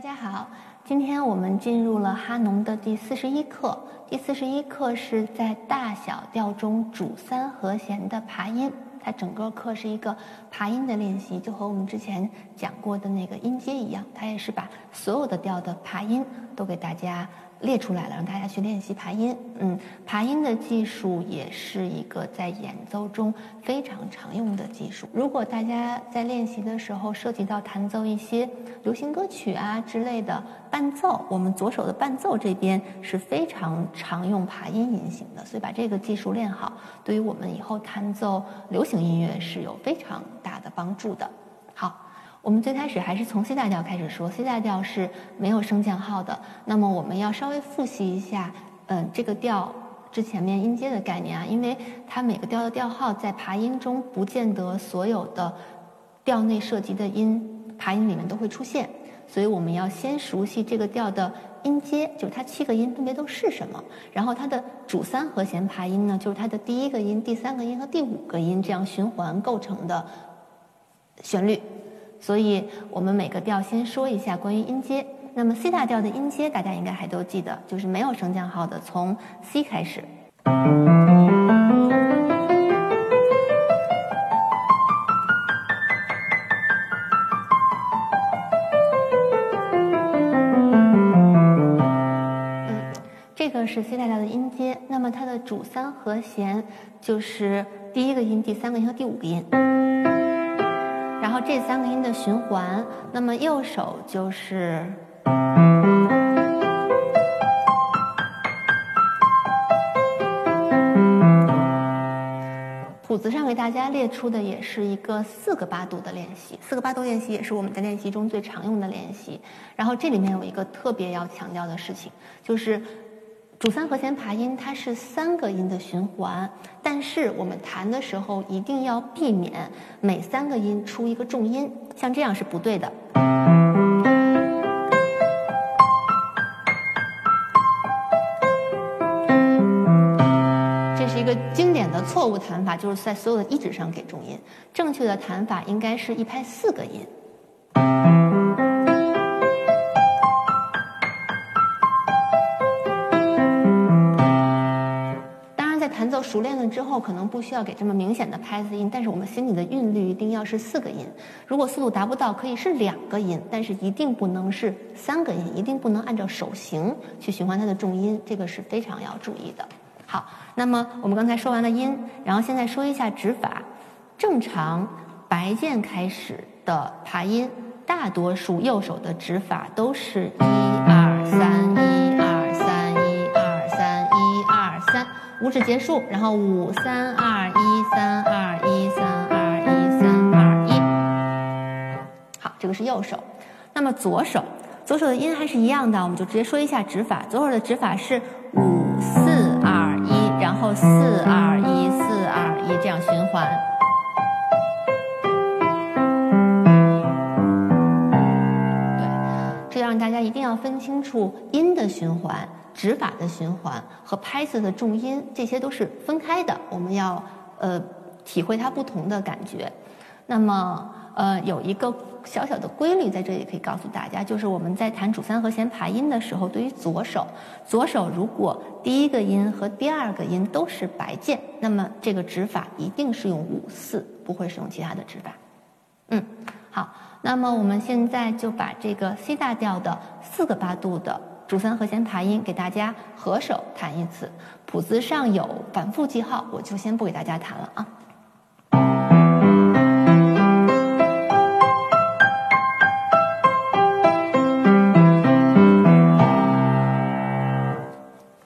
大家好，今天我们进入了哈农的第四十一课。第四十一课是在大小调中主三和弦的爬音，它整个课是一个爬音的练习，就和我们之前讲过的那个音阶一样，它也是把所有的调的爬音都给大家。列出来了，让大家去练习爬音。嗯，爬音的技术也是一个在演奏中非常常用的技术。如果大家在练习的时候涉及到弹奏一些流行歌曲啊之类的伴奏，我们左手的伴奏这边是非常常用爬音音型的，所以把这个技术练好，对于我们以后弹奏流行音乐是有非常大的帮助的。我们最开始还是从 C 大调开始说，C 大调是没有升降号的。那么我们要稍微复习一下，嗯，这个调之前面音阶的概念啊，因为它每个调的调号在爬音中不见得所有的调内涉及的音爬音里面都会出现，所以我们要先熟悉这个调的音阶，就是它七个音分别都是什么。然后它的主三和弦爬音呢，就是它的第一个音、第三个音和第五个音这样循环构成的旋律。所以我们每个调先说一下关于音阶。那么 C 大调的音阶，大家应该还都记得，就是没有升降号的，从 C 开始。嗯，这个是 C 大调的音阶。那么它的主三和弦就是第一个音、第三个音和第五个音。这三个音的循环，那么右手就是谱子上给大家列出的也是一个四个八度的练习，四个八度练习也是我们在练习中最常用的练习。然后这里面有一个特别要强调的事情，就是。主三和弦爬音，它是三个音的循环，但是我们弹的时候一定要避免每三个音出一个重音，像这样是不对的。这是一个经典的错误弹法，就是在所有的一指上给重音。正确的弹法应该是一拍四个音。之后，可能不需要给这么明显的拍子音，但是我们心里的韵律一定要是四个音。如果速度达不到，可以是两个音，但是一定不能是三个音，一定不能按照手型去循环它的重音，这个是非常要注意的。好，那么我们刚才说完了音，然后现在说一下指法。正常白键开始的爬音，大多数右手的指法都是一二三一五指结束，然后五三二一三二一三二一三二一。好，这个是右手。那么左手，左手的音还是一样的，我们就直接说一下指法。左手的指法是五四二一，然后四二一四二一这样循环。对，这样大家一定要分清楚音的循环。指法的循环和拍子的重音，这些都是分开的。我们要呃体会它不同的感觉。那么呃有一个小小的规律在这里可以告诉大家，就是我们在弹主三和弦爬音的时候，对于左手，左手如果第一个音和第二个音都是白键，那么这个指法一定是用五四，不会使用其他的指法。嗯，好，那么我们现在就把这个 C 大调的四个八度的。主三和弦爬音，给大家合手弹一次。谱子上有反复记号，我就先不给大家弹了啊。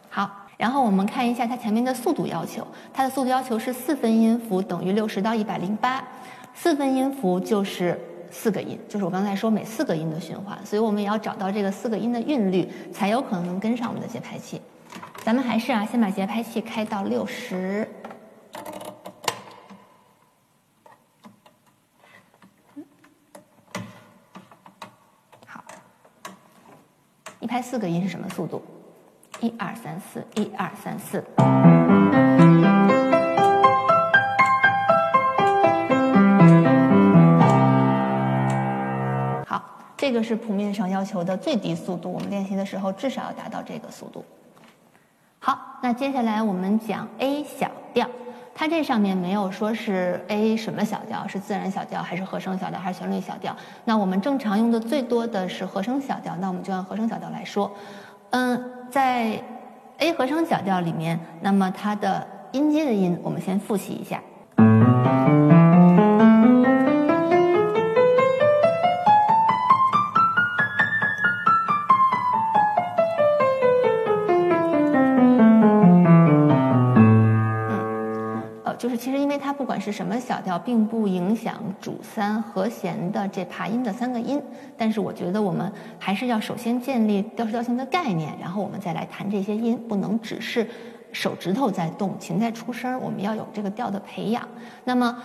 好，然后我们看一下它前面的速度要求，它的速度要求是四分音符等于六十到一百零八，四分音符就是。四个音，就是我刚才说每四个音的循环，所以我们也要找到这个四个音的韵律，才有可能能跟上我们的节拍器。咱们还是啊，先把节拍器开到六十。好，一拍四个音是什么速度？一二三四，一二三四。这个是谱面上要求的最低速度，我们练习的时候至少要达到这个速度。好，那接下来我们讲 A 小调，它这上面没有说是 A 什么小调，是自然小调还是和声小调还是旋律小调？那我们正常用的最多的是和声小调，那我们就按和声小调来说。嗯，在 A 和声小调里面，那么它的音阶的音，我们先复习一下。是什么小调，并不影响主三和弦的这爬音的三个音。但是我觉得我们还是要首先建立调式调性的概念，然后我们再来弹这些音，不能只是手指头在动，琴在出声我们要有这个调的培养。那么，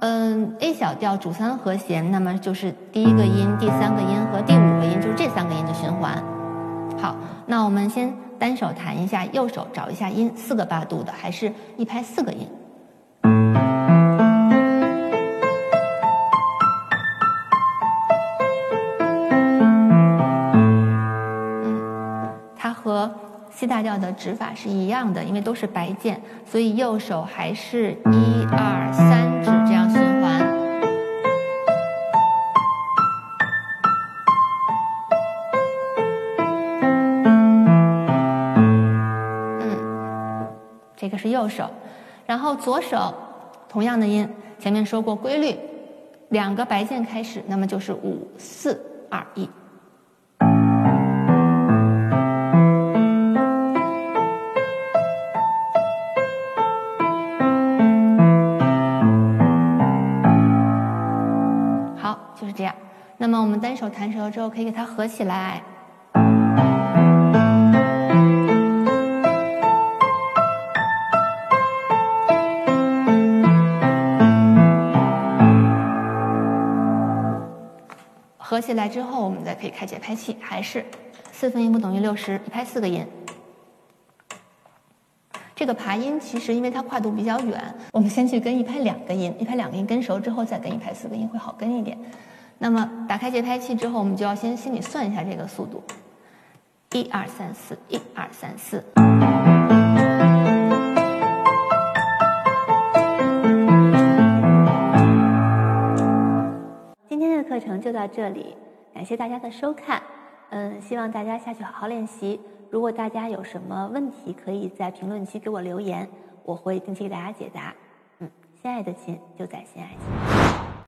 嗯，A 小调主三和弦，那么就是第一个音、第三个音和第五个音，就是这三个音的循环。好，那我们先单手弹一下，右手找一下音，四个八度的，还是一拍四个音。大调的指法是一样的，因为都是白键，所以右手还是一二三指这样循环。嗯，这个是右手，然后左手同样的音，前面说过规律，两个白键开始，那么就是五四二一。就是这样那么我们单手弹舌之后，可以给它合起来。合起来之后，我们再可以开节拍器，还是四分音符等于六十，一拍四个音。这个爬音其实因为它跨度比较远，我们先去跟一拍两个音，一拍两个音跟熟之后，再跟一拍四个音会好跟一点。那么打开节拍器之后，我们就要先心里算一下这个速度，一二三四，一二三四。今天的课程就到这里，感谢大家的收看。嗯，希望大家下去好好练习。如果大家有什么问题，可以在评论区给我留言，我会定期给大家解答。嗯，心爱的琴就在心爱琴。